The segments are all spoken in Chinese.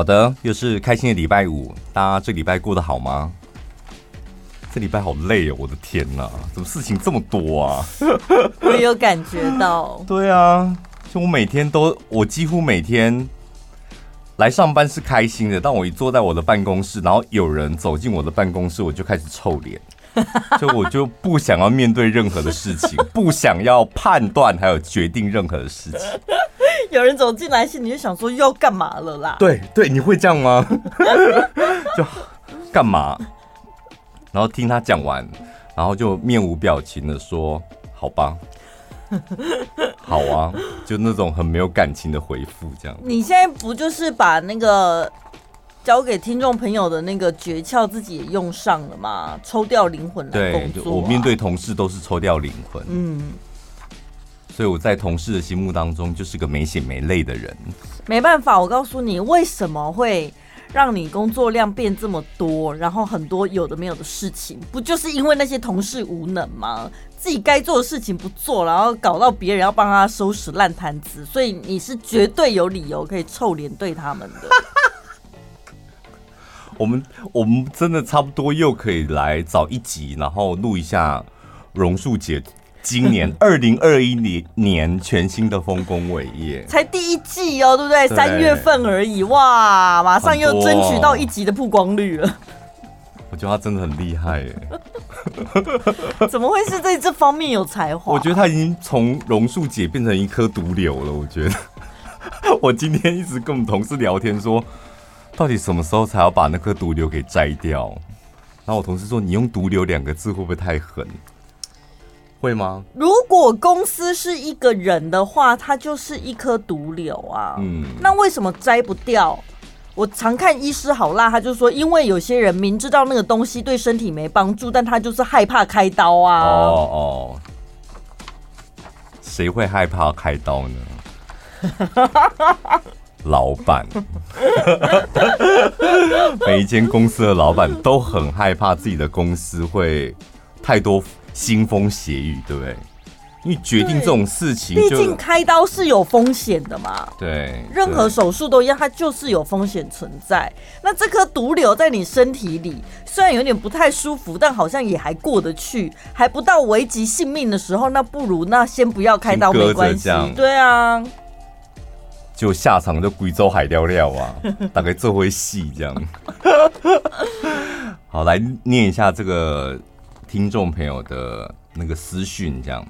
好的，又是开心的礼拜五，大家这礼拜过得好吗？这礼拜好累哦，我的天哪，怎么事情这么多啊？我也有感觉到。对啊，就我每天都，我几乎每天来上班是开心的，但我一坐在我的办公室，然后有人走进我的办公室，我就开始臭脸，就我就不想要面对任何的事情，不想要判断还有决定任何的事情。有人走进来，心里就想说又要干嘛了啦？对对，你会这样吗？就干嘛？然后听他讲完，然后就面无表情的说：“好吧，好啊。”就那种很没有感情的回复，这样。你现在不就是把那个交给听众朋友的那个诀窍自己也用上了吗？抽掉灵魂来工作啊。对，我面对同事都是抽掉灵魂。嗯。所以我在同事的心目当中就是个没血没泪的人。没办法，我告诉你为什么会让你工作量变这么多，然后很多有的没有的事情，不就是因为那些同事无能吗？自己该做的事情不做，然后搞到别人要帮他收拾烂摊子，所以你是绝对有理由可以臭脸对他们的。我们我们真的差不多又可以来找一集，然后录一下榕树姐。今年 二零二一年年全新的丰功伟业，才第一季哦，对不对？三月份而已，哇，马上又争取到一集的曝光率了。我觉得他真的很厉害耶，怎么会是在这方面有才华？我觉得他已经从榕树姐变成一颗毒瘤了。我觉得，我今天一直跟我们同事聊天说，到底什么时候才要把那颗毒瘤给摘掉？然后我同事说，你用“毒瘤”两个字会不会太狠？会吗？如果公司是一个人的话，他就是一颗毒瘤啊。嗯，那为什么摘不掉？我常看医师好辣，他就说，因为有些人明知道那个东西对身体没帮助，但他就是害怕开刀啊。哦哦，谁会害怕开刀呢？老板，每一间公司的老板都很害怕自己的公司会太多。腥风血雨，对不对？因为决定这种事情，毕竟开刀是有风险的嘛。对，任何手术都一样，它就是有风险存在。那这颗毒瘤在你身体里，虽然有点不太舒服，但好像也还过得去，还不到危及性命的时候。那不如那先不要开刀，没关系。对啊，就下场就贵州海钓钓啊，大概这回戏这样。好，来念一下这个。听众朋友的那个私讯，这样，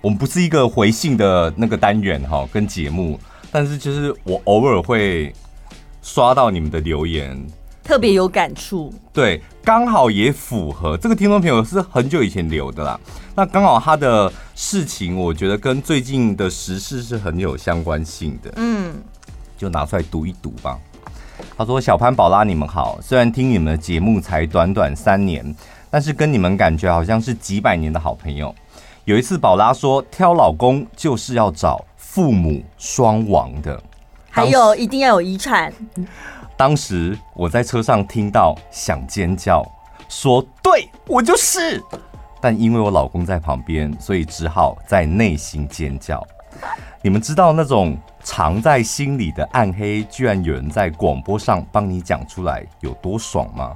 我们不是一个回信的那个单元哈，跟节目，但是就是我偶尔会刷到你们的留言，特别有感触。对，刚好也符合这个听众朋友是很久以前留的啦，那刚好他的事情，我觉得跟最近的时事是很有相关性的，嗯，就拿出来读一读吧。他说：“小潘宝拉，你们好，虽然听你们的节目才短短三年。”但是跟你们感觉好像是几百年的好朋友。有一次，宝拉说挑老公就是要找父母双亡的，还有一定要有遗产。当时我在车上听到想尖叫，说对我就是，但因为我老公在旁边，所以只好在内心尖叫。你们知道那种藏在心里的暗黑，居然有人在广播上帮你讲出来，有多爽吗？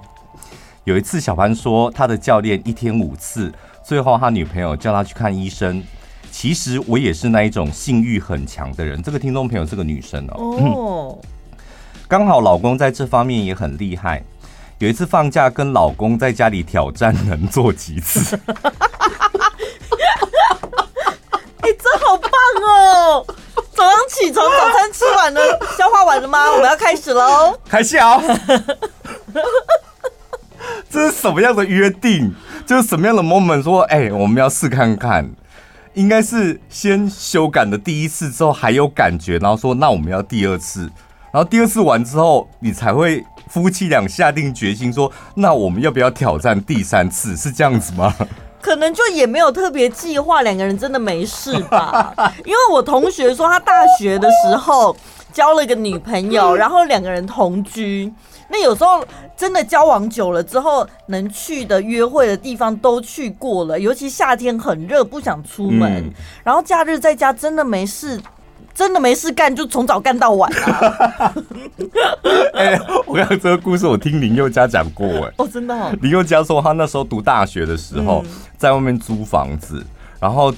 有一次，小潘说他的教练一天五次，最后他女朋友叫他去看医生。其实我也是那一种性欲很强的人。这个听众朋友是个女生哦，哦，刚好老公在这方面也很厉害。有一次放假跟老公在家里挑战能做几次。哎，这好棒哦！早上起床，早餐吃完了，消化完了吗？我们要开始喽！开始啊！是什么样的约定？就是什么样的 moment？说，哎、我们要试看看，应该是先修改的第一次之后还有感觉，然后说，那我们要第二次，然后第二次完之后，你才会夫妻俩下定决心说，那我们要不要挑战第三次？是这样子吗？可能就也没有特别计划，两个人真的没事吧？因为我同学说，他大学的时候交了一个女朋友，然后两个人同居。那有时候真的交往久了之后，能去的约会的地方都去过了，尤其夏天很热，不想出门，嗯、然后假日在家真的没事，真的没事干，就从早干到晚啊。哎、欸，我刚刚这个故事我听林宥嘉讲过，哎，哦，真的、哦。林宥嘉说他那时候读大学的时候，嗯、在外面租房子，然后。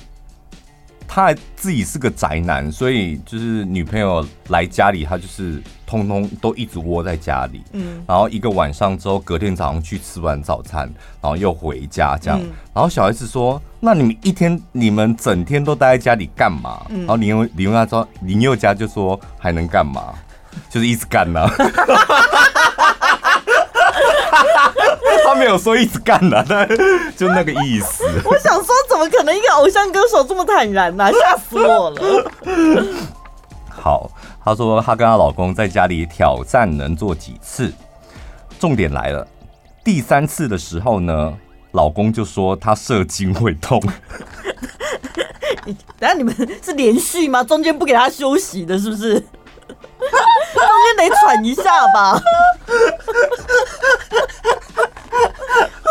他自己是个宅男，所以就是女朋友来家里，他就是通通都一直窝在家里。嗯，然后一个晚上之后，隔天早上去吃完早餐，然后又回家这样。嗯、然后小孩子说：“那你们一天，你们整天都待在家里干嘛？”嗯、然后林宥林宥嘉说：“林宥嘉就说还能干嘛？就是一直干呢、啊。”他没有说一直干的，但 就那个意思。我想么可能一个偶像歌手这么坦然呢、啊？吓死我了。好，她说她跟她老公在家里挑战能做几次。重点来了，第三次的时候呢，老公就说他射精会痛。等下你们是连续吗？中间不给他休息的，是不是？中间得喘一下吧。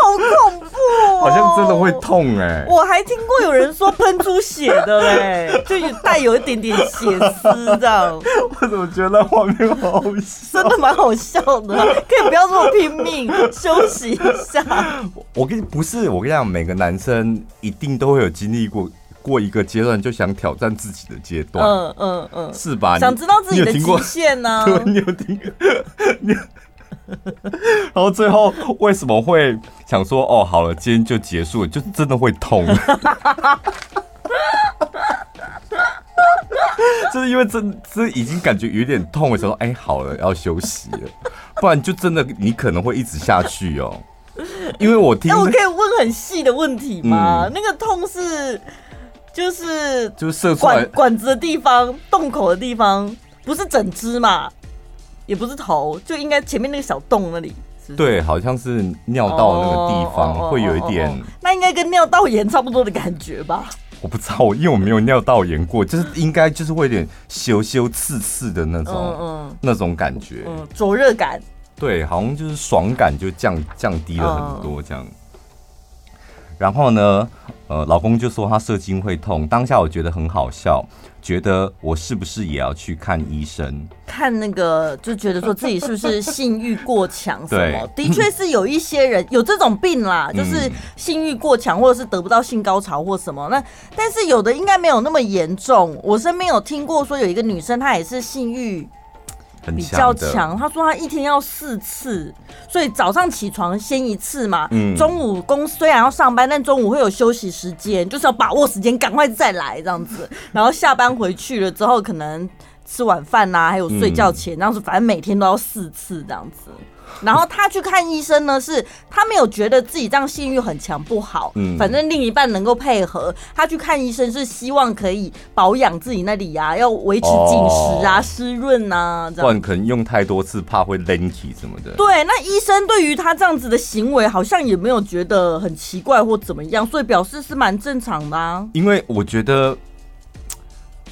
好恐怖、哦，好像真的会痛哎！我还听过有人说喷出血的嘞，就有带有一点点血丝这样。我怎么觉得画面好好笑？真的蛮好笑的，可以不要这么拼命，休息一下。我跟你不是，我跟你讲，每个男生一定都会有经历过过一个阶段，就想挑战自己的阶段。嗯嗯嗯，是吧？想知道自己的极限呢、啊？对，你有听。然后最后为什么会想说哦，好了，今天就结束了，就真的会痛，就是因为真这已经感觉有点痛的时候，哎，好了，要休息了，不然就真的你可能会一直下去哦。因为我听，那我可以问很细的问题吗？嗯、那个痛是就是就是射出来管管子的地方，洞口的地方，不是整只嘛？也不是头，就应该前面那个小洞那里？对，好像是尿道那个地方会有一点。那应该跟尿道炎差不多的感觉吧？我不知道，因为我没有尿道炎过，就是应该就是会有点羞羞刺刺的那种，嗯嗯，那种感觉，嗯，灼热感。对，好像就是爽感就降降低了很多这样。嗯、然后呢，呃，老公就说他射精会痛，当下我觉得很好笑。觉得我是不是也要去看医生？看那个就觉得说自己是不是性欲过强什么？的确是有一些人有这种病啦，就是性欲过强或者是得不到性高潮或什么。那但是有的应该没有那么严重。我身边有听过说有一个女生她也是性欲。比较强，他说他一天要四次，所以早上起床先一次嘛。嗯，中午公司虽然要上班，但中午会有休息时间，就是要把握时间，赶快再来这样子。然后下班回去了之后，可能吃晚饭呐，还有睡觉前，这样子，反正每天都要四次这样子。然后他去看医生呢，是他没有觉得自己这样性欲很强不好，嗯，反正另一半能够配合他去看医生，是希望可以保养自己那里呀，要维持紧实啊、湿润啊，这样。不然可能用太多次，怕会 lanky 什么的。对，那医生对于他这样子的行为，好像也没有觉得很奇怪或怎么样，所以表示是蛮正常的啊。因为我觉得。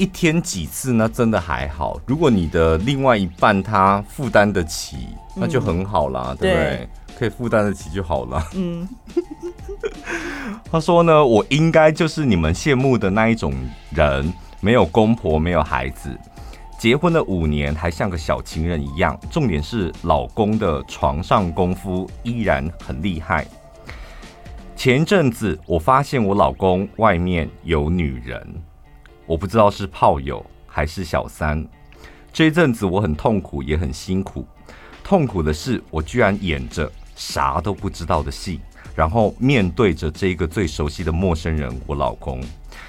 一天几次呢？真的还好。如果你的另外一半他负担得起，那就很好啦，嗯、对不对？对，可以负担得起就好了。嗯，他说呢，我应该就是你们羡慕的那一种人，没有公婆，没有孩子，结婚了五年还像个小情人一样。重点是老公的床上功夫依然很厉害。前一阵子我发现我老公外面有女人。我不知道是炮友还是小三，这一阵子我很痛苦也很辛苦。痛苦的是，我居然演着啥都不知道的戏，然后面对着这个最熟悉的陌生人——我老公。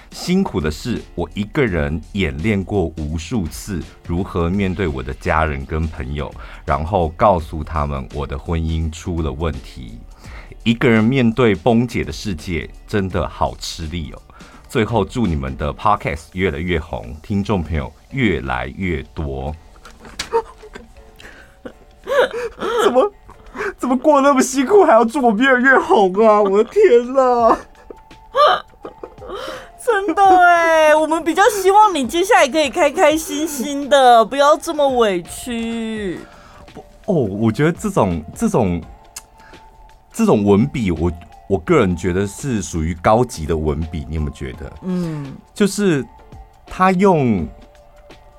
辛苦的是，我一个人演练过无数次如何面对我的家人跟朋友，然后告诉他们我的婚姻出了问题。一个人面对崩解的世界，真的好吃力哦。最后，祝你们的 podcast 越来越红，听众朋友越来越多。怎么怎么过那么辛苦，还要祝我越来越红啊！我的天哪！真的哎，我们比较希望你接下来可以开开心心的，不要这么委屈。哦，我觉得这种这种这种文笔，我。我个人觉得是属于高级的文笔，你有没有觉得？嗯，就是他用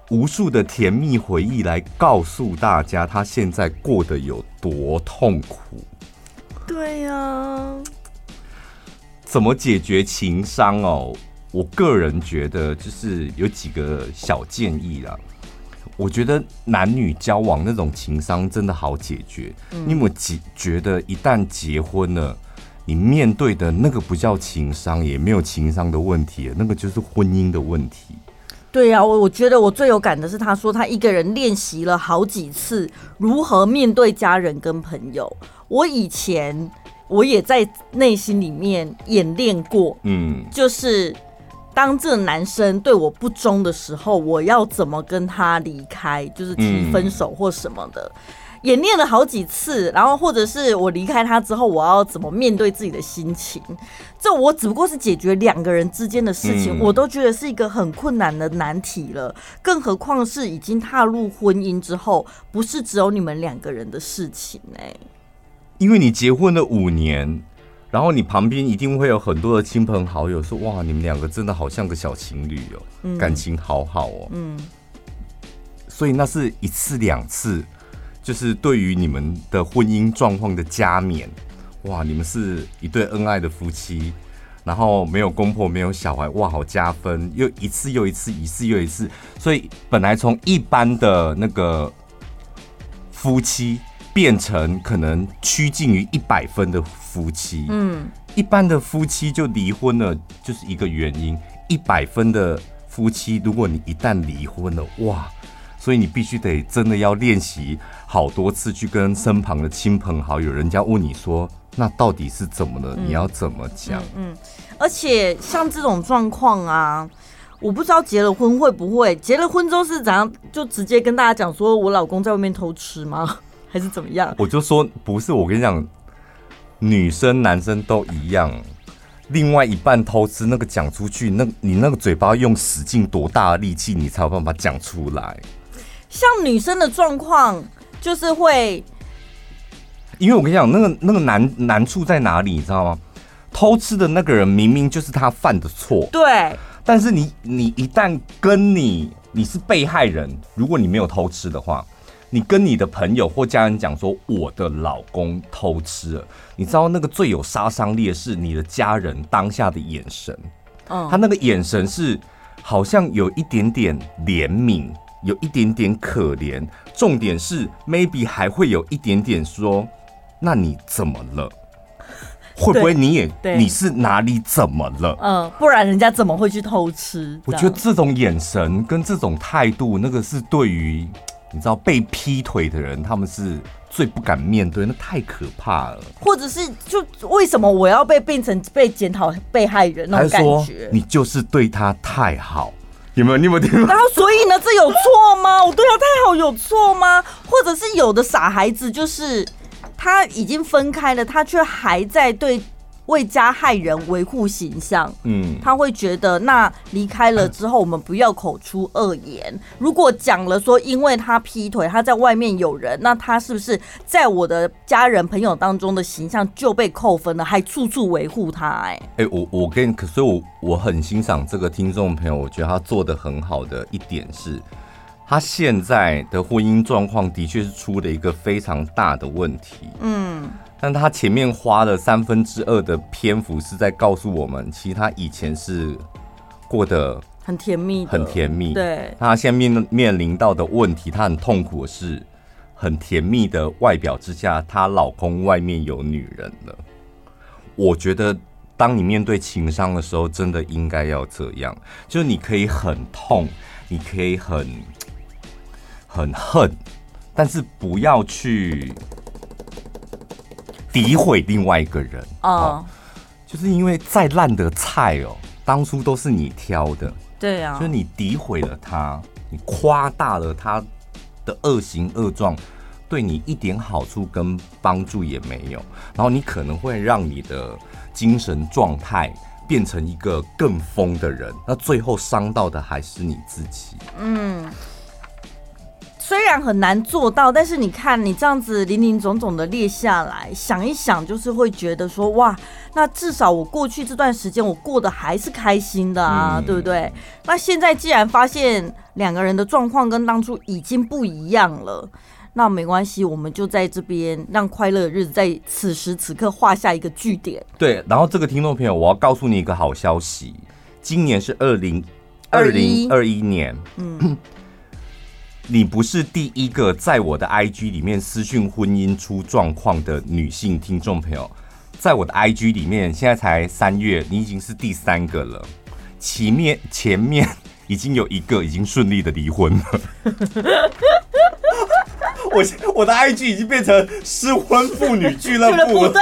无数的甜蜜回忆来告诉大家，他现在过得有多痛苦。对呀、啊，怎么解决情商哦？我个人觉得就是有几个小建议啦。我觉得男女交往那种情商真的好解决。嗯、你有没有觉觉得一旦结婚了，你面对的那个不叫情商，也没有情商的问题，那个就是婚姻的问题。对呀、啊，我我觉得我最有感的是，他说他一个人练习了好几次如何面对家人跟朋友。我以前我也在内心里面演练过，嗯，就是当这个男生对我不忠的时候，我要怎么跟他离开，就是提分手或什么的。嗯演练了好几次，然后或者是我离开他之后，我要怎么面对自己的心情？这我只不过是解决两个人之间的事情，嗯、我都觉得是一个很困难的难题了。更何况是已经踏入婚姻之后，不是只有你们两个人的事情呢、欸？因为你结婚了五年，然后你旁边一定会有很多的亲朋好友说：“哇，你们两个真的好像个小情侣哦，嗯、感情好好哦。”嗯，所以那是一次两次。就是对于你们的婚姻状况的加冕，哇，你们是一对恩爱的夫妻，然后没有公婆，没有小孩，哇，好加分，又一次又一次，一次又一次，所以本来从一般的那个夫妻变成可能趋近于一百分的夫妻，嗯，一般的夫妻就离婚了，就是一个原因，一百分的夫妻，如果你一旦离婚了，哇。所以你必须得真的要练习好多次，去跟身旁的亲朋好友，人家问你说，那到底是怎么了？你要怎么讲？嗯，嗯，而且像这种状况啊，我不知道结了婚会不会，结了婚之后是怎样，就直接跟大家讲说我老公在外面偷吃吗？还是怎么样？我就说不是，我跟你讲，女生男生都一样，另外一半偷吃那个讲出去，那你那个嘴巴用使劲多大的力气，你才有办法讲出来。像女生的状况，就是会，因为我跟你讲，那个那个难难处在哪里，你知道吗？偷吃的那个人明明就是他犯的错，对。但是你你一旦跟你你是被害人，如果你没有偷吃的话，你跟你的朋友或家人讲说我的老公偷吃了，你知道那个最有杀伤力的是你的家人当下的眼神，嗯，他那个眼神是好像有一点点怜悯。有一点点可怜，重点是 maybe 还会有一点点说，那你怎么了？会不会你也你是哪里怎么了？嗯，不然人家怎么会去偷吃？我觉得这种眼神跟这种态度，那个是对于你知道被劈腿的人，他们是最不敢面对，那太可怕了。或者是就为什么我要被变成被检讨被害人那种感觉？你就是对他太好。有没有？你有没有听？然后，所以呢，这有错吗？我对他太好，有错吗？或者是有的傻孩子，就是他已经分开了，他却还在对。为加害人维护形象，嗯，他会觉得那离开了之后，我们不要口出恶言。如果讲了说，因为他劈腿，他在外面有人，那他是不是在我的家人朋友当中的形象就被扣分了？还处处维护他、欸？哎，哎，我我跟，可所以我我很欣赏这个听众朋友，我觉得他做的很好的一点是，他现在的婚姻状况的确是出了一个非常大的问题，嗯。但他前面花了三分之二的篇幅是在告诉我们，其实他以前是过得很甜蜜，很甜蜜。对，他现在面面临到的问题，他很痛苦的是，很甜蜜的外表之下，她老公外面有女人了。我觉得，当你面对情伤的时候，真的应该要这样，就是你可以很痛，你可以很很恨，但是不要去。诋毁另外一个人。哦，就是因为再烂的菜哦，当初都是你挑的，对啊，就是你诋毁了他，你夸大了他的恶行恶状，对你一点好处跟帮助也没有，然后你可能会让你的精神状态变成一个更疯的人，那最后伤到的还是你自己。嗯。虽然很难做到，但是你看你这样子林林总总的列下来，想一想就是会觉得说哇，那至少我过去这段时间我过得还是开心的啊，嗯、对不对？那现在既然发现两个人的状况跟当初已经不一样了，那没关系，我们就在这边让快乐的日子在此时此刻画下一个句点。对，然后这个听众朋友，我要告诉你一个好消息，今年是二零二零二一年，嗯。你不是第一个在我的 IG 里面私讯婚姻出状况的女性听众朋友，在我的 IG 里面，现在才三月，你已经是第三个了。前面前面 已经有一个已经顺利的离婚了。我我的 IG 已经变成失婚妇女俱乐部了。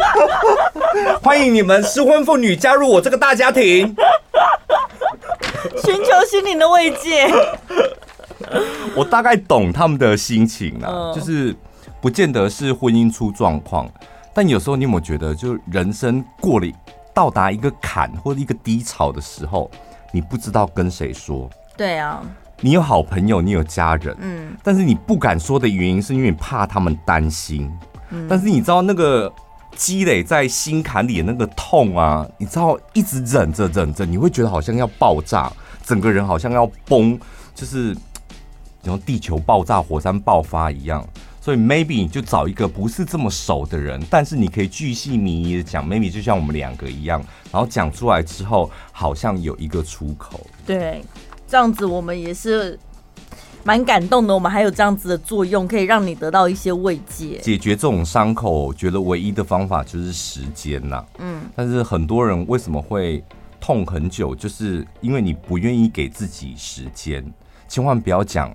欢迎你们失婚妇女加入我这个大家庭，寻求心灵的慰藉。我大概懂他们的心情啊，就是不见得是婚姻出状况，但有时候你有没有觉得，就是人生过了到达一个坎或者一个低潮的时候，你不知道跟谁说？对啊，你有好朋友，你有家人，嗯，但是你不敢说的原因是因为你怕他们担心，嗯，但是你知道那个积累在心坎里的那个痛啊，你知道一直忍着忍着，你会觉得好像要爆炸，整个人好像要崩，就是。像地球爆炸、火山爆发一样，所以 maybe 你就找一个不是这么熟的人，但是你可以巨细靡遗的讲，maybe 就像我们两个一样，然后讲出来之后，好像有一个出口。对，这样子我们也是蛮感动的。我们还有这样子的作用，可以让你得到一些慰藉。解决这种伤口，我觉得唯一的方法就是时间呐。嗯，但是很多人为什么会痛很久，就是因为你不愿意给自己时间，千万不要讲。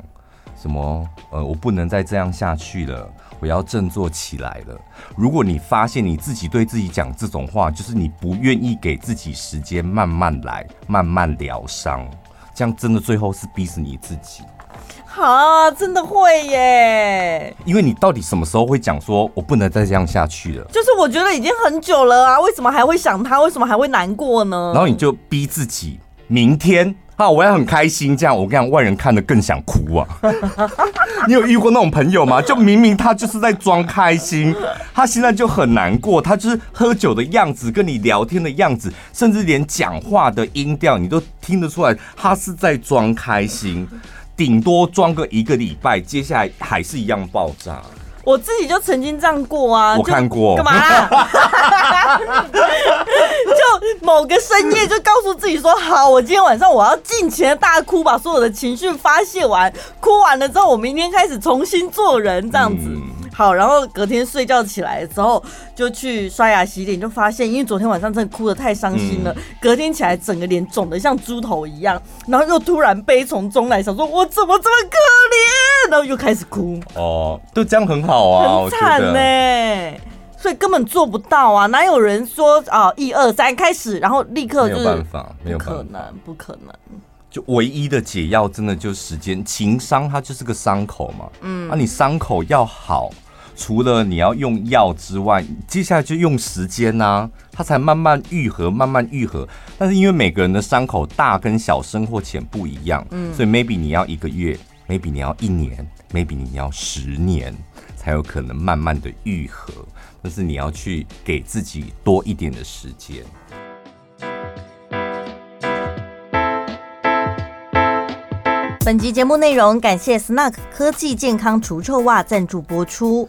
什么？呃，我不能再这样下去了，我要振作起来了。如果你发现你自己对自己讲这种话，就是你不愿意给自己时间，慢慢来，慢慢疗伤，这样真的最后是逼死你自己。啊，真的会耶！因为你到底什么时候会讲说，我不能再这样下去了？就是我觉得已经很久了啊，为什么还会想他？为什么还会难过呢？然后你就逼自己，明天。啊，我也很开心，这样我跟你讲，外人看的更想哭啊！你有遇过那种朋友吗？就明明他就是在装开心，他现在就很难过，他就是喝酒的样子，跟你聊天的样子，甚至连讲话的音调，你都听得出来，他是在装开心，顶多装个一个礼拜，接下来还是一样爆炸。我自己就曾经这样过啊，我看过，干嘛、啊？就某个深夜就告诉自己说，好，我今天晚上我要尽情的大哭，把所有的情绪发泄完，哭完了之后，我明天开始重新做人，这样子。嗯。好，然后隔天睡觉起来之后，就去刷牙洗脸，就发现因为昨天晚上真的哭得太伤心了，嗯、隔天起来整个脸肿得像猪头一样，然后又突然悲从中来，想说我怎么这么可怜，然后又开始哭。哦，都这样很好啊，很惨呢，所以根本做不到啊，哪有人说啊一二三开始，然后立刻就没有办法，没有可能，不可能。就唯一的解药，真的就是时间。情伤它就是个伤口嘛，嗯，啊，你伤口要好。除了你要用药之外，接下来就用时间呐、啊，它才慢慢愈合，慢慢愈合。但是因为每个人的伤口大跟小、深或浅不一样，嗯，所以 maybe 你要一个月，maybe 你要一年，maybe 你要十年，才有可能慢慢的愈合。但是你要去给自己多一点的时间。本集节目内容感谢 Snug 科技健康除臭袜赞助播出。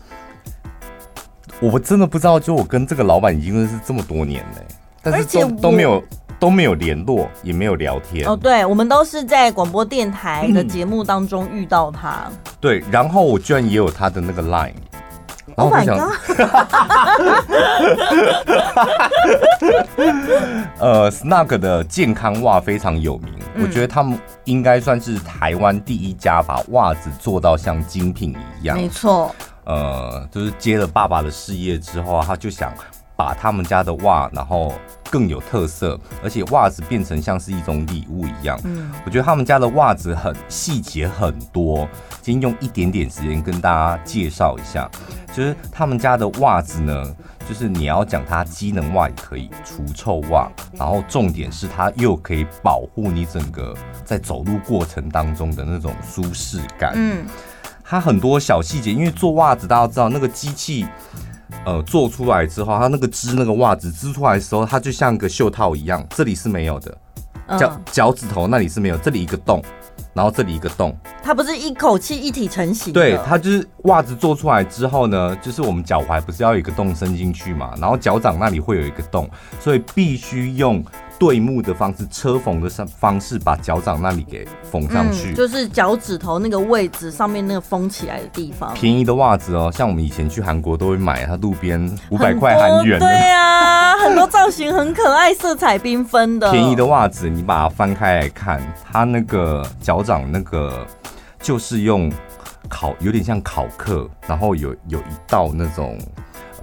我真的不知道，就我跟这个老板已经认识这么多年了，但是都都没有都没有联络，也没有聊天。哦，对，我们都是在广播电台的节目当中遇到他。嗯。对，然后我居然也有他的那个 Line。Oh my god！呃，Snug 的健康袜非常有名，嗯、我觉得他们应该算是台湾第一家把袜子做到像精品一样。没错。呃，就是接了爸爸的事业之后啊，他就想把他们家的袜，然后更有特色，而且袜子变成像是一种礼物一样。嗯，我觉得他们家的袜子很细节很多，今天用一点点时间跟大家介绍一下，就是他们家的袜子呢，就是你要讲它机能袜也可以，除臭袜，然后重点是它又可以保护你整个在走路过程当中的那种舒适感。嗯，它很多小细节，因为做袜子大家知道那个机器。呃，做出来之后，它那个织那个袜子织出来的时候，它就像个袖套一样，这里是没有的，脚脚趾头那里是没有，这里一个洞，然后这里一个洞，它不是一口气一体成型。对，它就是袜子做出来之后呢，就是我们脚踝不是要有一个洞伸进去嘛，然后脚掌那里会有一个洞，所以必须用。对木的方式，车缝的上方式，把脚掌那里给缝上去，嗯、就是脚趾头那个位置上面那个封起来的地方。便宜的袜子哦，像我们以前去韩国都会买，它路边五百块韩元。对啊，很多造型很可爱，色彩缤纷的。便宜的袜子，你把它翻开来看，它那个脚掌那个就是用烤，有点像烤克，然后有有一道那种。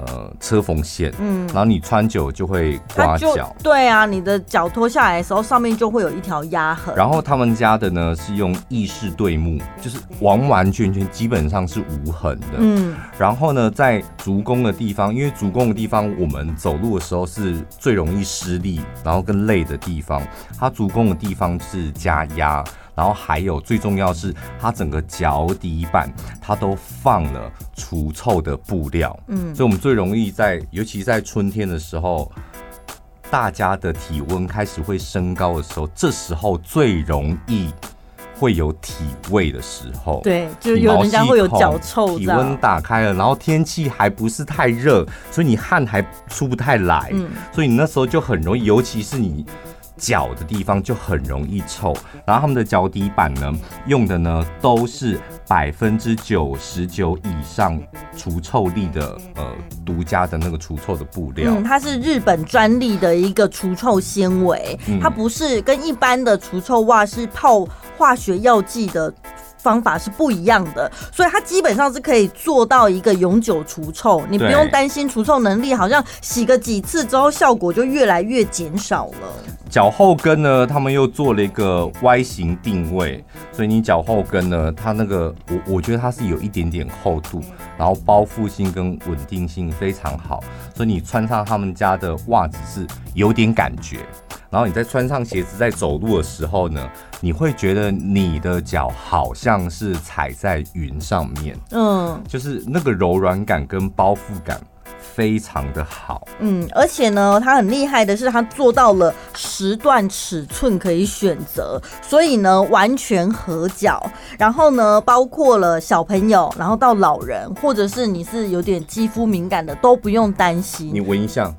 呃，车缝线，嗯，然后你穿久就会刮脚，对啊，你的脚脱下来的时候，上面就会有一条压痕。然后他们家的呢是用意式对木，就是完完全全基本上是无痕的，嗯。然后呢，在足弓的地方，因为足弓的地方我们走路的时候是最容易失力，然后跟累的地方，它足弓的地方是加压。然后还有最重要是，它整个脚底板它都放了除臭的布料，嗯，所以我们最容易在，尤其在春天的时候，大家的体温开始会升高的时候，这时候最容易会有体味的时候，对，就有人家会有脚臭，体温打开了，然后天气还不是太热，所以你汗还出不太来，嗯，所以你那时候就很容易，尤其是你。脚的地方就很容易臭，然后他们的脚底板呢，用的呢都是百分之九十九以上除臭力的呃独家的那个除臭的布料。嗯，它是日本专利的一个除臭纤维，它不是跟一般的除臭袜是泡化学药剂的。方法是不一样的，所以它基本上是可以做到一个永久除臭，你不用担心除臭能力，好像洗个几次之后效果就越来越减少了。脚后跟呢，他们又做了一个 Y 型定位，所以你脚后跟呢，它那个我我觉得它是有一点点厚度，然后包覆性跟稳定性非常好，所以你穿上他们家的袜子是有点感觉。然后你再穿上鞋子在走路的时候呢，你会觉得你的脚好像是踩在云上面，嗯，就是那个柔软感跟包覆感非常的好，嗯，而且呢，它很厉害的是它做到了十段尺寸可以选择，所以呢完全合脚，然后呢包括了小朋友，然后到老人，或者是你是有点肌肤敏感的都不用担心。你闻一下。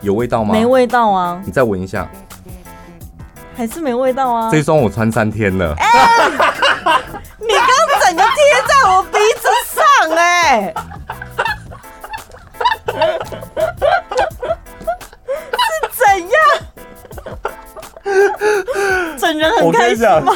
有味道吗？没味道啊！你再闻一下，还是没味道啊！这双我穿三天了。你刚整个贴在我鼻子上、欸，哎，是怎样？整人很开心吗？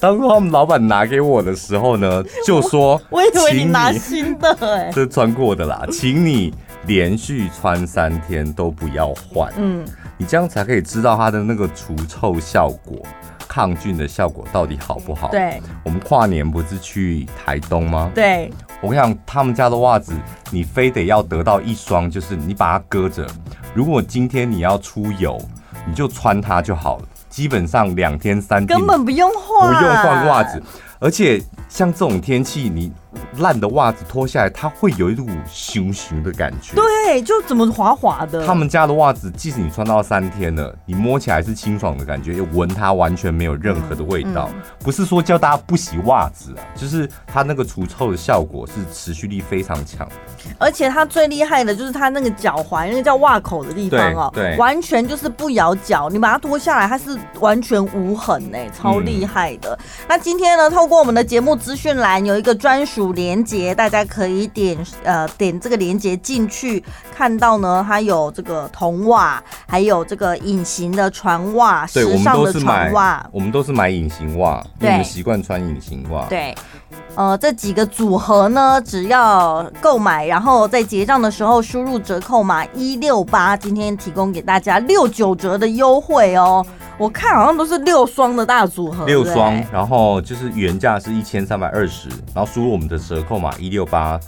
当初他们老板拿给我的时候呢，就说：“我以为你拿新的、欸，哎，这是穿过的啦，请你。”连续穿三天都不要换，嗯，你这样才可以知道它的那个除臭效果、抗菌的效果到底好不好。对，我们跨年不是去台东吗？对，我跟你讲，他们家的袜子，你非得要得到一双，就是你把它搁着。如果今天你要出游，你就穿它就好了。基本上两天三天根本不用换，不用换袜子，而且像这种天气，你。烂的袜子脱下来，它会有一股熊熊的感觉。对，就怎么滑滑的。他们家的袜子，即使你穿到三天了，你摸起来是清爽的感觉，闻它完全没有任何的味道。嗯嗯、不是说叫大家不洗袜子啊，就是它那个除臭的效果是持续力非常强。而且它最厉害的就是它那个脚踝，那个叫袜口的地方哦、喔，对，完全就是不咬脚。你把它脱下来，它是完全无痕哎、欸，超厉害的。嗯、那今天呢，透过我们的节目资讯栏有一个专属连。连结，大家可以点呃点这个连接进去，看到呢，它有这个童袜，还有这个隐形的船袜，时尚的船袜。我们都是买隐形袜，因为我们习惯穿隐形袜。对，呃，这几个组合呢，只要购买，然后在结账的时候输入折扣码一六八，今天提供给大家六九折的优惠哦。我看好像都是六双的大组合，六双，然后就是原价是一千三百二十，然后输入我们的折扣码一六八，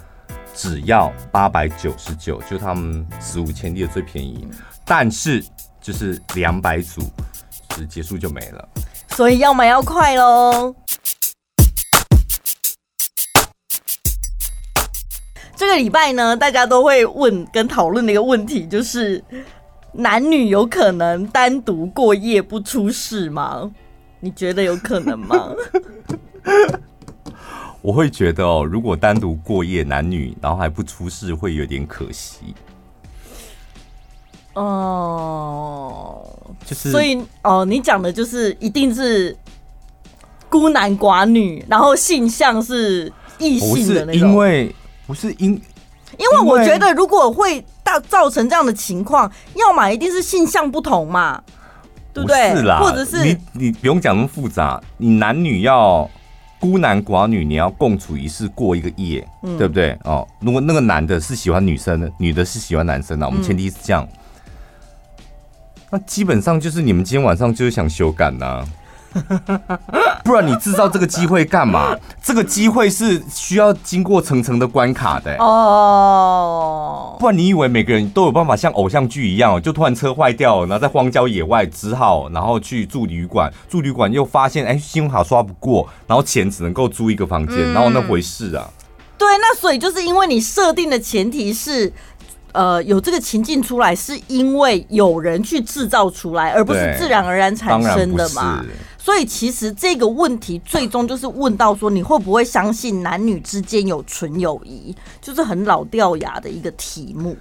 只要八百九十九，就他们史无前例的最便宜，但是就是两百组，就是结束就没了，所以要买要快喽。这个礼拜呢，大家都会问跟讨论的一个问题就是。男女有可能单独过夜不出事吗？你觉得有可能吗？我会觉得哦，如果单独过夜男女，然后还不出事，会有点可惜。哦，就是所以哦，你讲的就是一定是孤男寡女，然后性向是异性的那种。因为不是因。因为我觉得，如果会大造成这样的情况，要么一定是性向不同嘛，对不对？是啦，或者是你你不用讲那么复杂，你男女要孤男寡女，你要共处一室过一个夜，嗯、对不对？哦，如果那个男的是喜欢女生的，女的是喜欢男生的，我们前提是这样，嗯、那基本上就是你们今天晚上就是想修改呢。不然你制造这个机会干嘛？这个机会是需要经过层层的关卡的哦。不然你以为每个人都有办法像偶像剧一样，就突然车坏掉了，然后在荒郊野外只好然后去住旅馆，住旅馆又发现哎，信用卡刷不过，然后钱只能够租一个房间，然后那回事啊？对，那所以就是因为你设定的前提是。呃，有这个情境出来，是因为有人去制造出来，而不是自然而然产生的嘛。所以其实这个问题最终就是问到说，你会不会相信男女之间有纯友谊？就是很老掉牙的一个题目。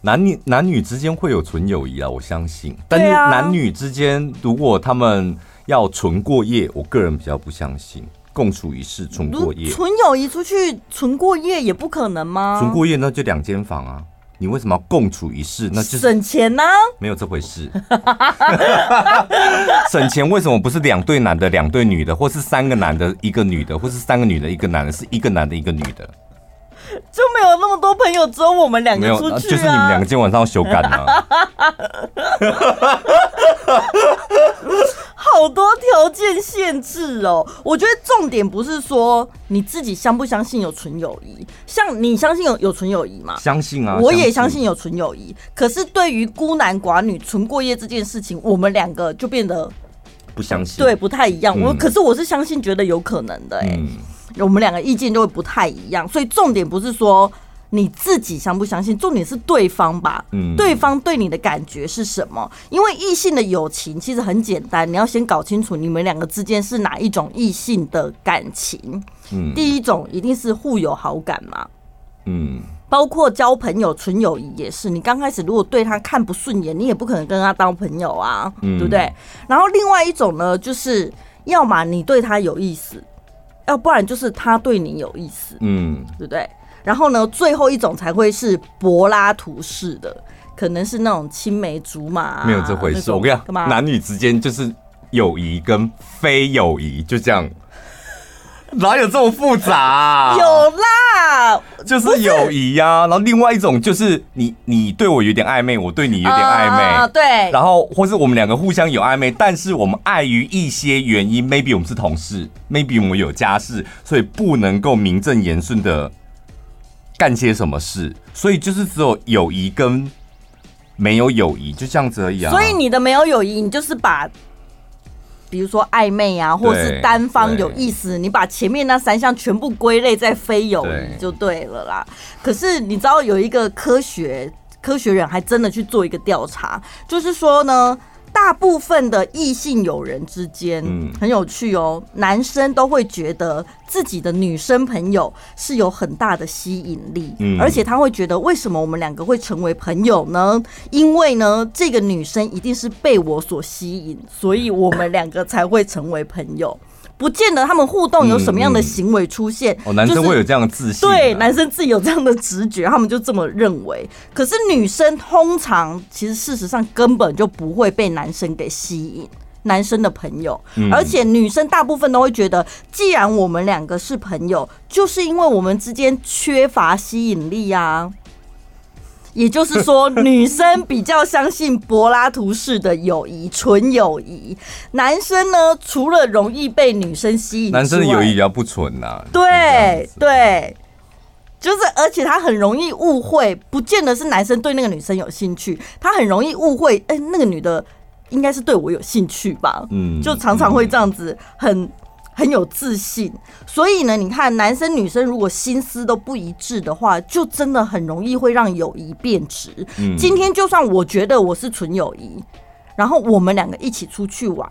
男女男女之间会有纯友谊啊，我相信。但是男女之间如果他们要纯过夜，我个人比较不相信。共处一室纯过夜，纯友谊出去纯过夜也不可能吗？纯过夜那就两间房啊。你为什么要共处一室？那就是省钱呢？没有这回事。省钱为什么不是两对男的、两对女的，或是三个男的、一个女的，或是三个女的、一个男的，是一个男的、一个女的？就没有那么多朋友，只有我们两个出去啊。就是你们两个今天晚上要修改呢。好多条件限制哦，我觉得重点不是说你自己相不相信有纯友谊，像你相信有有纯友谊吗？相信啊，我也相信有纯友谊。可是对于孤男寡女纯过夜这件事情，我们两个就变得不相信，对，不太一样。我可是我是相信，觉得有可能的，哎，我们两个意见就会不太一样。所以重点不是说。你自己相不相信？重点是对方吧，嗯，对方对你的感觉是什么？因为异性的友情其实很简单，你要先搞清楚你们两个之间是哪一种异性的感情。嗯，第一种一定是互有好感嘛，嗯，包括交朋友、纯友谊也是。你刚开始如果对他看不顺眼，你也不可能跟他当朋友啊，嗯，对不对？然后另外一种呢，就是要么你对他有意思，要不然就是他对你有意思，嗯，对不对？然后呢，最后一种才会是柏拉图式的，可能是那种青梅竹马、啊，没有这回事。种我跟你讲，男女之间就是友谊跟非友谊，就这样，哪有这么复杂、啊？有啦，就是友谊呀、啊。然后另外一种就是你你对我有点暧昧，我对你有点暧昧，啊、对。然后或是我们两个互相有暧昧，但是我们碍于一些原因，maybe 我们是同事，maybe 我们有家室，所以不能够名正言顺的。干些什么事，所以就是只有友谊跟没有友谊，就这样子而已啊。所以你的没有友谊，你就是把，比如说暧昧啊，或是单方有意思，你把前面那三项全部归类在非友谊就对了啦。可是你知道有一个科学科学人还真的去做一个调查，就是说呢。大部分的异性友人之间，嗯，很有趣哦。男生都会觉得自己的女生朋友是有很大的吸引力，嗯，而且他会觉得，为什么我们两个会成为朋友呢？因为呢，这个女生一定是被我所吸引，所以我们两个才会成为朋友。不见得他们互动有什么样的行为出现。哦，男生会有这样的自信，对，男生自己有这样的直觉，他们就这么认为。可是女生通常其实事实上根本就不会被男生给吸引。男生的朋友，而且女生大部分都会觉得，既然我们两个是朋友，就是因为我们之间缺乏吸引力啊。也就是说，女生比较相信柏拉图式的友谊，纯友谊。男生呢，除了容易被女生吸引，男生的友谊比较不纯呐。对对，就是而且他很容易误会，不见得是男生对那个女生有兴趣，他很容易误会，哎，那个女的。应该是对我有兴趣吧，嗯，就常常会这样子很，很很有自信。所以呢，你看男生女生如果心思都不一致的话，就真的很容易会让友谊变质。嗯，今天就算我觉得我是纯友谊，然后我们两个一起出去玩，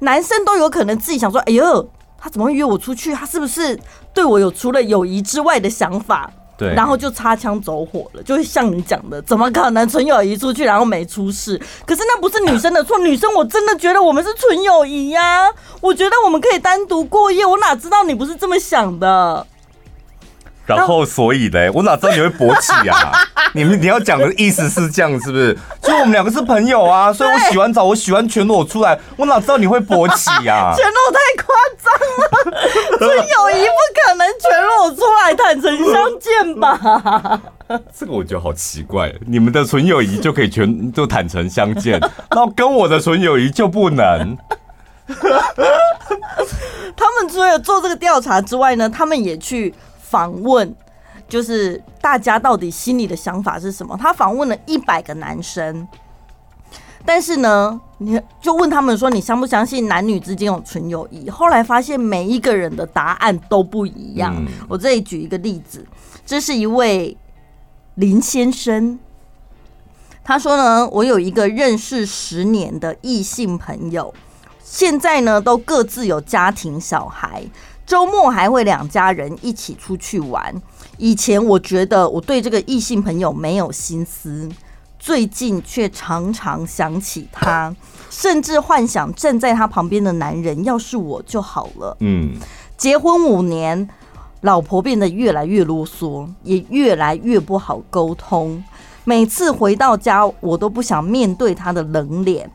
男生都有可能自己想说：“哎呦，他怎么会约我出去？他是不是对我有除了友谊之外的想法？”对，然后就擦枪走火了，就会像你讲的，怎么可能纯友谊出去然后没出事？可是那不是女生的错，女生我真的觉得我们是纯友谊呀，我觉得我们可以单独过夜，我哪知道你不是这么想的？然后，所以嘞，我哪知道你会勃起啊？你们你要讲的意思是这样，是不是？就我们两个是朋友啊，所以我洗完澡，我洗完全裸出来，我哪知道你会勃起啊？全裸太夸张了，纯友谊不可能全裸出来坦诚相见吧？这个我觉得好奇怪，你们的纯友谊就可以全就坦诚相见，然后跟我的纯友谊就不能。他们除了做这个调查之外呢，他们也去。访问就是大家到底心里的想法是什么？他访问了一百个男生，但是呢，你就问他们说，你相不相信男女之间有纯友谊？后来发现每一个人的答案都不一样。我这里举一个例子，这是一位林先生，他说呢，我有一个认识十年的异性朋友，现在呢都各自有家庭小孩。周末还会两家人一起出去玩。以前我觉得我对这个异性朋友没有心思，最近却常常想起他，甚至幻想站在他旁边的男人要是我就好了。嗯，结婚五年，老婆变得越来越啰嗦，也越来越不好沟通。每次回到家，我都不想面对他的冷脸。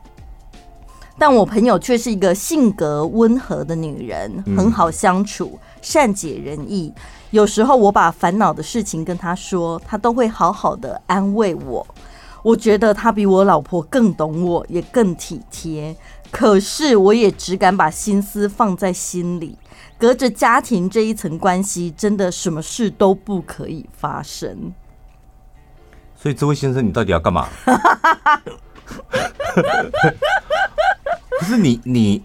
但我朋友却是一个性格温和的女人，很好相处，善解人意。有时候我把烦恼的事情跟他说，他都会好好的安慰我。我觉得他比我老婆更懂我，也更体贴。可是我也只敢把心思放在心里，隔着家庭这一层关系，真的什么事都不可以发生。所以，这位先生，你到底要干嘛？不是你你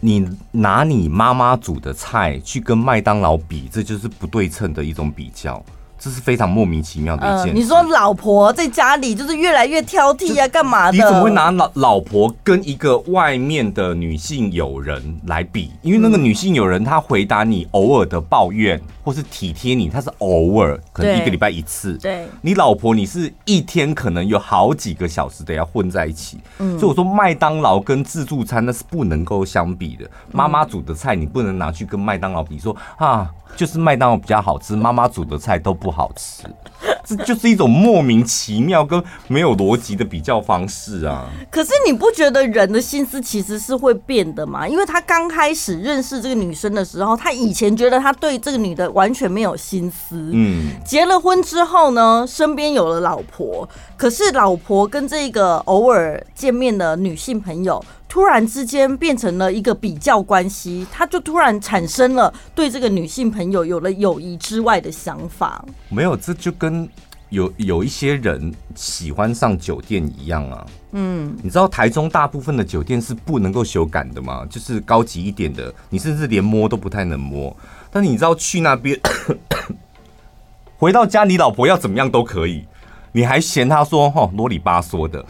你拿你妈妈煮的菜去跟麦当劳比，这就是不对称的一种比较。这是非常莫名其妙的一件事。你说老婆在家里就是越来越挑剔啊，干嘛的？你怎么会拿老老婆跟一个外面的女性友人来比？因为那个女性友人她回答你偶尔的抱怨或是体贴你，她是偶尔，可能一个礼拜一次。对，你老婆你是一天可能有好几个小时的要混在一起。嗯，所以我说麦当劳跟自助餐那是不能够相比的。妈妈煮的菜你不能拿去跟麦当劳比，说啊。就是麦当劳比较好吃，妈妈煮的菜都不不好吃，这就是一种莫名其妙跟没有逻辑的比较方式啊。可是你不觉得人的心思其实是会变的吗？因为他刚开始认识这个女生的时候，他以前觉得他对这个女的完全没有心思。嗯，结了婚之后呢，身边有了老婆，可是老婆跟这个偶尔见面的女性朋友。突然之间变成了一个比较关系，他就突然产生了对这个女性朋友有了友谊之外的想法。没有，这就跟跟有有一些人喜欢上酒店一样啊。嗯，你知道台中大部分的酒店是不能够修改的吗？就是高级一点的，你甚至连摸都不太能摸。但是你知道去那边 回到家，你老婆要怎么样都可以，你还嫌他说齁啰里吧嗦的。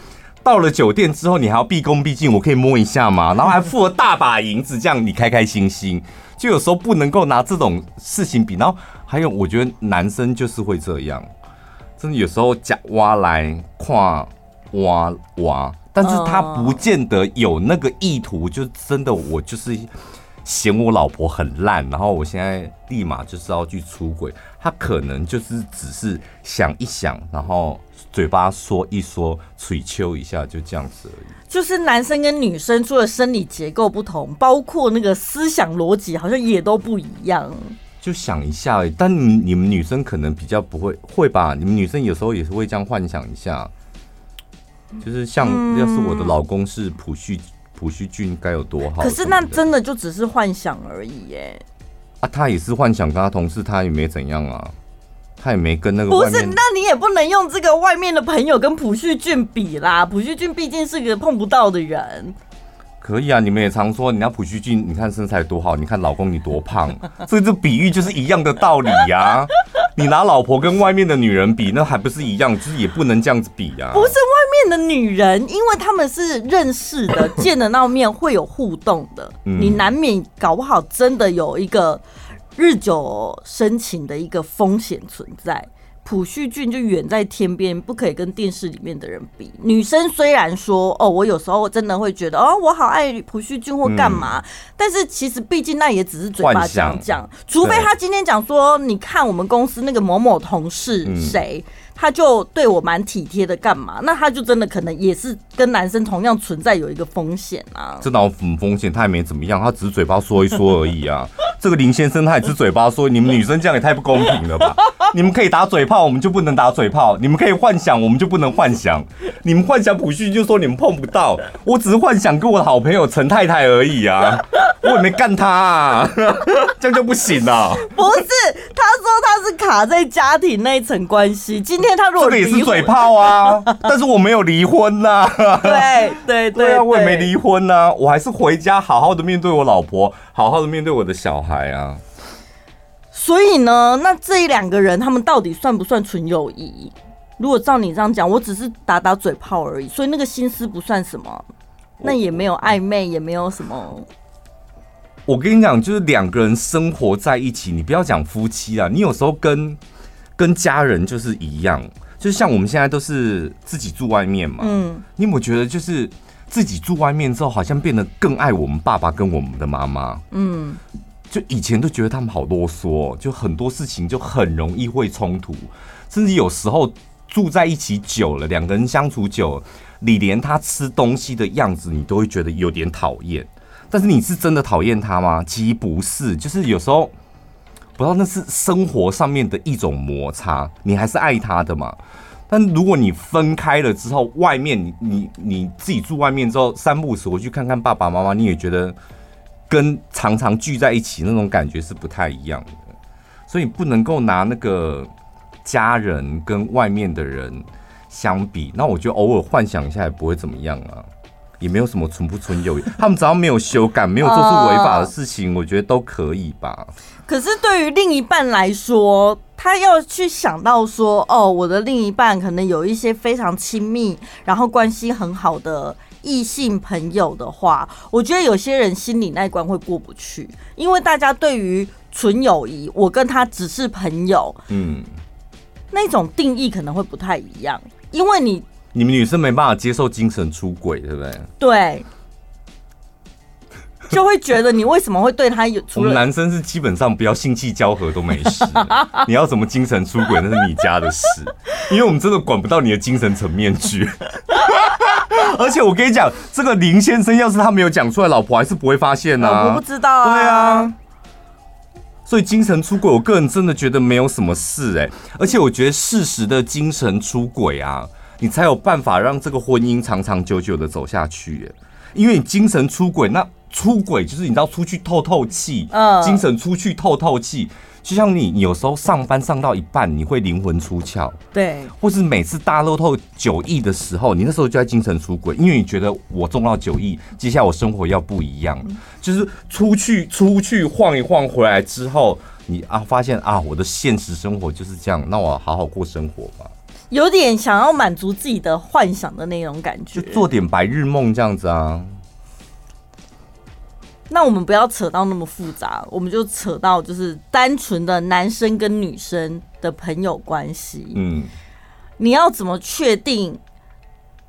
到了酒店之后，你还要毕恭毕敬，我可以摸一下吗？然后还付了大把银子，这样你开开心心。就有时候不能够拿这种事情比。然后还有，我觉得男生就是会这样，真的有时候假挖来跨挖挖，但是他不见得有那个意图，就真的我就是嫌我老婆很烂，然后我现在立马就是要去出轨，他可能就是只是想一想，然后嘴巴说一说，嘴秋一下，就这样子而已。就是男生跟女生除了生理结构不同，包括那个思想逻辑好像也都不一样。就想一下，但你你们女生可能比较不会，会吧？你们女生有时候也是会这样幻想一下，就是像要是我的老公是朴叙朴叙俊，该有多好？可是那真的就只是幻想而已，耶。啊，他也是幻想跟他同事，他也没怎样啊，他也没跟那个不是，那你也不能用这个外面的朋友跟朴叙俊比啦，朴叙俊毕竟是个碰不到的人。可以啊，你们也常说，你要朴叙俊，你看身材多好，你看老公你多胖，所 以这比喻就是一样的道理呀、啊。你拿老婆跟外面的女人比，那还不是一样？就是也不能这样子比呀、啊。不是外面的女人，因为他们是认识的，见得到面会有互动的，你难免搞不好真的有一个日久生情的一个风险存在。朴叙俊就远在天边，不可以跟电视里面的人比。女生虽然说哦，我有时候真的会觉得哦，我好爱朴叙俊或干嘛，嗯、但是其实毕竟那也只是嘴巴讲讲，除非他今天讲说，你看我们公司那个某某同事谁。嗯他就对我蛮体贴的，干嘛？那他就真的可能也是跟男生同样存在有一个风险啊。这哪有什么风险？他也没怎么样，他只是嘴巴说一说而已啊。这个林先生他也是嘴巴说，你们女生这样也太不公平了吧？你们可以打嘴炮，我们就不能打嘴炮；你们可以幻想，我们就不能幻想。你们幻想朴叙就说你们碰不到，我只是幻想跟我的好朋友陈太太而已啊。我也没干他啊，这样就不行了。不是，他说他是卡在家庭那一层关系。今天他如果这个也是嘴炮啊，但是我没有离婚呐、啊。对对对，我也没离婚呐、啊，我还是回家好好的面对我老婆，好好的面对我的小孩啊。所以呢，那这一两个人他们到底算不算纯友谊？如果照你这样讲，我只是打打嘴炮而已，所以那个心思不算什么，那也没有暧昧，也没有什么。我跟你讲，就是两个人生活在一起，你不要讲夫妻啊，你有时候跟跟家人就是一样，就像我们现在都是自己住外面嘛。嗯，你有没有觉得就是自己住外面之后，好像变得更爱我们爸爸跟我们的妈妈？嗯，就以前都觉得他们好啰嗦，就很多事情就很容易会冲突，甚至有时候住在一起久了，两个人相处久了，你连他吃东西的样子，你都会觉得有点讨厌。但是你是真的讨厌他吗？其实不是，就是有时候不知道那是生活上面的一种摩擦，你还是爱他的嘛。但如果你分开了之后，外面你你你自己住外面之后，三不五时回去看看爸爸妈妈，你也觉得跟常常聚在一起那种感觉是不太一样的。所以不能够拿那个家人跟外面的人相比。那我觉得偶尔幻想一下也不会怎么样啊。也没有什么纯不纯友谊，他们只要没有修改，没有做出违法的事情，我觉得都可以吧。可是对于另一半来说，他要去想到说，哦，我的另一半可能有一些非常亲密，然后关系很好的异性朋友的话，我觉得有些人心里那一关会过不去，因为大家对于纯友谊，我跟他只是朋友，嗯，那种定义可能会不太一样，因为你。你们女生没办法接受精神出轨，对不对？对，就会觉得你为什么会对他有？我们男生是基本上不要性器交合都没事，你要怎么精神出轨那是你家的事，因为我们真的管不到你的精神层面去。而且我跟你讲，这个林先生要是他没有讲出来，老婆还是不会发现呢、啊。我不知道啊。对啊。所以精神出轨，我个人真的觉得没有什么事哎、欸，而且我觉得事实的精神出轨啊。你才有办法让这个婚姻长长久久的走下去耶，因为你精神出轨，那出轨就是你知道出去透透气，嗯，精神出去透透气，就像你，你有时候上班上到一半，你会灵魂出窍，对，或是每次大乐透九亿的时候，你那时候就在精神出轨，因为你觉得我中到九亿，接下来我生活要不一样，就是出去出去晃一晃回来之后，你啊发现啊我的现实生活就是这样，那我好好过生活吧。有点想要满足自己的幻想的那种感觉，就做点白日梦这样子啊。那我们不要扯到那么复杂，我们就扯到就是单纯的男生跟女生的朋友关系。嗯，你要怎么确定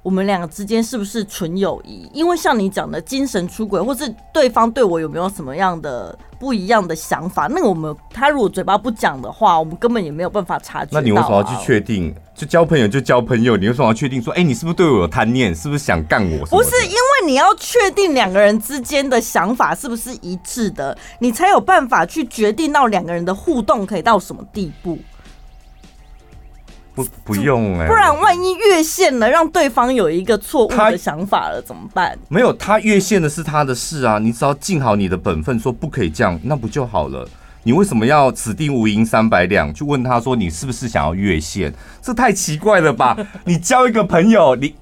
我们两个之间是不是纯友谊？因为像你讲的精神出轨，或是对方对我有没有什么样的不一样的想法？那个我们他如果嘴巴不讲的话，我们根本也没有办法察觉啊。那你为什么要去确定？就交朋友就交朋友，你为什么要确定说，哎，你是不是对我有贪念？是不是想干我？不是，因为你要确定两个人之间的想法是不是一致的，你才有办法去决定到两个人的互动可以到什么地步。不不用哎、欸，不然万一越线了，让对方有一个错误的想法了，怎么办？没有，他越线的是他的事啊，你只要尽好你的本分，说不可以这样，那不就好了？你为什么要此地无银三百两？去问他说你是不是想要越线？这太奇怪了吧？你交一个朋友，你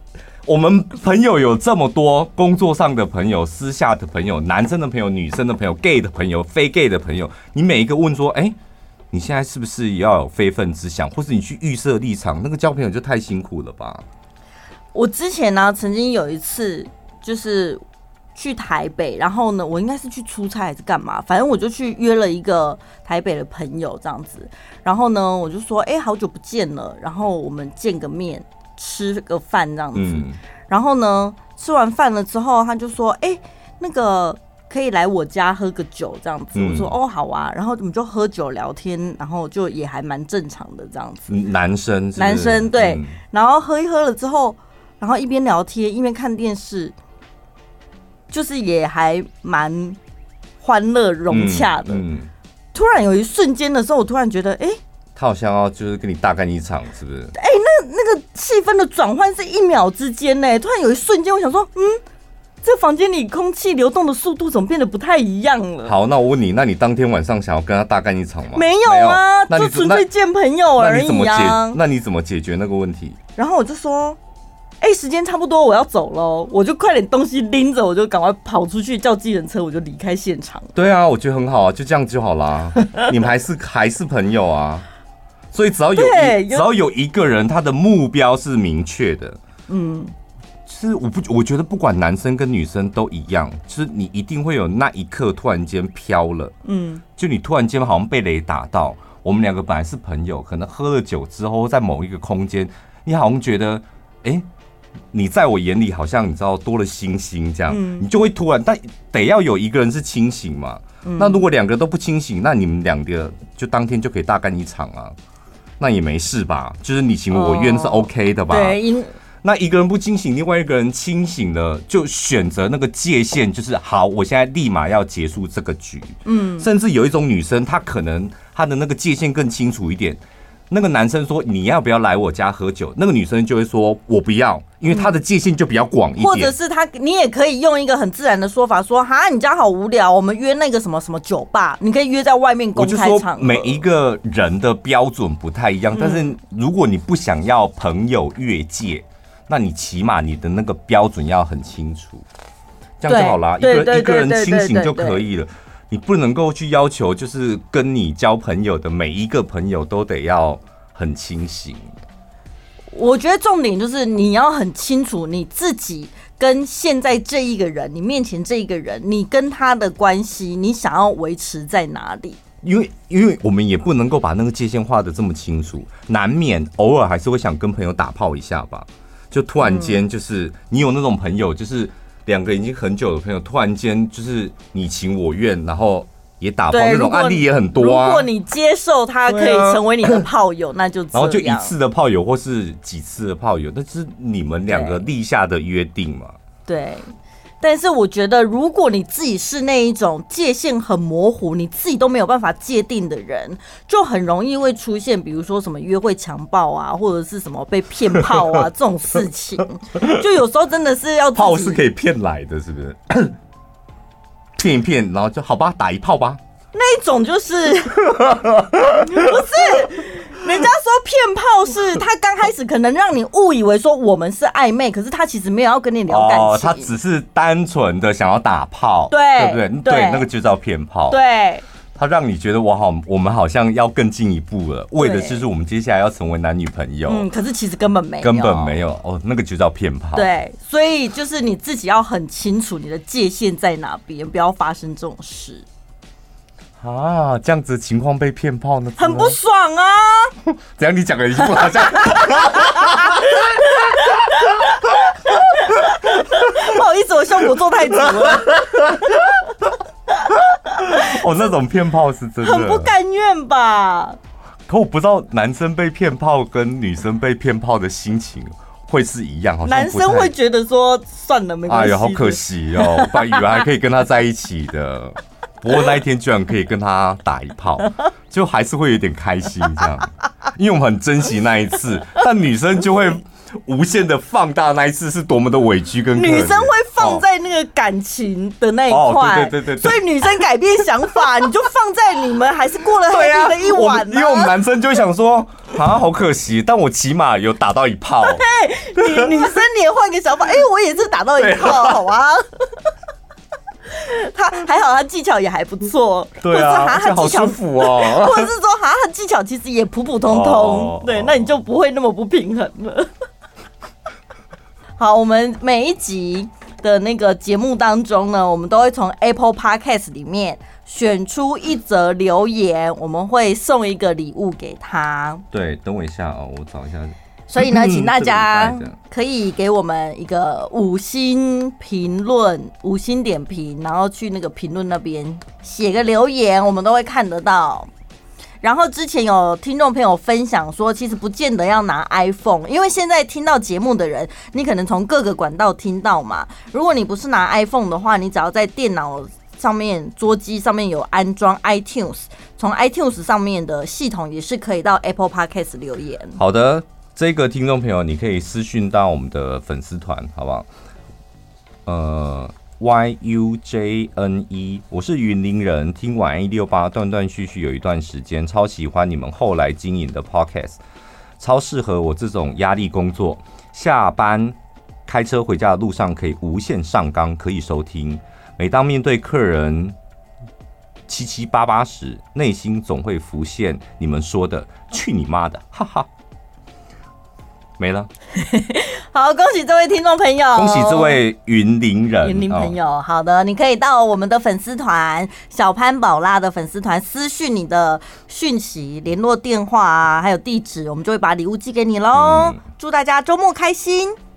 我们朋友有这么多，工作上的朋友、私下的朋友、男生的朋友、女生的朋友、gay 的朋友、非 gay 的朋友，你每一个问说，哎、你现在是不是也要有非分之想，或是你去预设立场？那个交朋友就太辛苦了吧？我之前呢、曾经有一次就是去台北，然后呢，我应该是去出差还是干嘛？反正我就去约了一个台北的朋友这样子。然后呢，我就说，哎、好久不见了，然后我们见个面，吃个饭这样子。嗯、然后呢，吃完饭了之后，他就说，哎、欸，那个。可以来我家喝个酒这样子，我说哦好啊，然后我们就喝酒聊天，然后就也还蛮正常的这样子。男生，男生对，然后喝一喝了之后，然后一边聊天一边看电视，就是也还蛮欢乐融洽的。突然有一瞬间的时候，我突然觉得，哎，他好像要就是跟你大干一场，是不是？哎，那那个气氛的转换是一秒之间呢，突然有一瞬间，我想说，嗯。这房间里空气流动的速度怎么变得不太一样了？好，那我问你，那你当天晚上想要跟他大干一场吗？没有啊，就纯粹见朋友而已啊。那你怎么解决那个问题？然后我就说，哎，时间差不多，我要走喽，我就快点东西拎着，我就赶快跑出去叫计程车，我就离开现场。对啊，我觉得很好啊，就这样就好啦。你们还是还是朋友啊，所以只要有一只要有一个人，他的目标是明确的，嗯。是我不，我觉得不管男生跟女生都一样，就是你一定会有那一刻突然间飘了，嗯，就你突然间好像被雷打到。我们两个本来是朋友，可能喝了酒之后，在某一个空间，你好像觉得，哎、欸，你在我眼里好像你知道多了星星这样，嗯、你就会突然，但得要有一个人是清醒嘛。嗯、那如果两个都不清醒，那你们两个就当天就可以大干一场啊，那也没事吧？就是你情我愿是 OK 的吧？那一个人不清醒，另外一个人清醒了，就选择那个界限，就是好，我现在立马要结束这个局。嗯，甚至有一种女生，她可能她的那个界限更清楚一点。那个男生说你要不要来我家喝酒，那个女生就会说我不要，因为她的界限就比较广一点。或者是他，你也可以用一个很自然的说法说，哈，你家好无聊，我们约那个什么什么酒吧，你可以约在外面公开场。每一个人的标准不太一样，但是如果你不想要朋友越界。那你起码你的那个标准要很清楚，这样就好啦。一个一个人清醒就可以了。你不能够去要求，就是跟你交朋友的每一个朋友都得要很清醒。我觉得重点就是你要很清楚你自己跟现在这一个人，你面前这一个人，你跟他的关系，你想要维持在哪里？因为因为我们也不能够把那个界限画得这么清楚，难免偶尔还是会想跟朋友打炮一下吧。就突然间，就是你有那种朋友，就是两个已经很久的朋友，突然间就是你情我愿，然后也打包那种案例也很多啊。如果你接受他可以成为你的炮友，那就然后就一次的炮友或是几次的炮友，那是你们两个立下的约定嘛？对。但是我觉得，如果你自己是那一种界限很模糊，你自己都没有办法界定的人，就很容易会出现，比如说什么约会强暴啊，或者是什么被骗炮啊 这种事情。就有时候真的是要炮 是可以骗来的，是不是？骗一骗，然后就好吧，打一炮吧。那一种就是不是。人家说骗炮是他刚开始可能让你误以为说我们是暧昧，可是他其实没有要跟你聊感情，哦，他只是单纯的想要打炮，对，对不对？对，对那个就叫骗炮。对，他让你觉得我好，我们好像要更进一步了，为的就是我们接下来要成为男女朋友。嗯，可是其实根本没有，根本没有哦，那个就叫骗炮。对，所以就是你自己要很清楚你的界限在哪边，不要发生这种事。啊，这样子情况被骗炮呢？很不爽啊！怎样？你讲的已经不好像。不好意思，我效果做太足了。哦，那种骗炮是真的，很不甘愿吧？可我不知道男生被骗炮跟女生被骗炮的心情会是一样，好像男生会觉得说算了，没关系。哎呀，好可惜哦，我本来以为还可以跟他在一起的，不过那一天居然可以跟他打一炮，就还是会有点开心这样，因为我们很珍惜那一次，但女生就会。无限的放大那一次是多么的委屈，跟女生会放在那个感情的那一块，对对对，所以女生改变想法，你就放在你们还是过了黑暗的一晚。因为我们男生就会想说啊，好可惜，但我起码有打到一炮。对，女女生你也换个想法，哎，我也是打到一炮，好啊。他还好，他技巧也还不错，对啊，而且好舒服哦。或者是说，哈，他技巧其实也普普通通，对，那你就不会那么不平衡了。好，我们每一集的那个节目当中呢，我们都会从 Apple Podcast 里面选出一则留言，我们会送一个礼物给他。对，等我一下哦，我找一下。所以呢，请大家可以给我们一个五星评论、五星点评，然后去那个评论那边写个留言，我们都会看得到。然后之前有听众朋友分享说，其实不见得要拿 iPhone，因为现在听到节目的人，你可能从各个管道听到嘛。如果你不是拿 iPhone 的话，你只要在电脑上面、桌机上面有安装 iTunes，从 iTunes 上面的系统也是可以到 Apple Podcast 留言。好的，这个听众朋友，你可以私讯到我们的粉丝团，好不好？呃。Y U J N E，我是云林人，听完一六八断断续续有一段时间，超喜欢你们后来经营的 Podcast，超适合我这种压力工作，下班开车回家的路上可以无限上纲，可以收听。每当面对客人七七八八时，内心总会浮现你们说的“去你妈的”，哈哈。没了，好，恭喜这位听众朋友，恭喜这位云林人，云林朋友。哦、好的，你可以到我们的粉丝团小潘宝拉的粉丝团私讯你的讯息、联络电话啊，还有地址，我们就会把礼物寄给你喽。嗯、祝大家周末开心。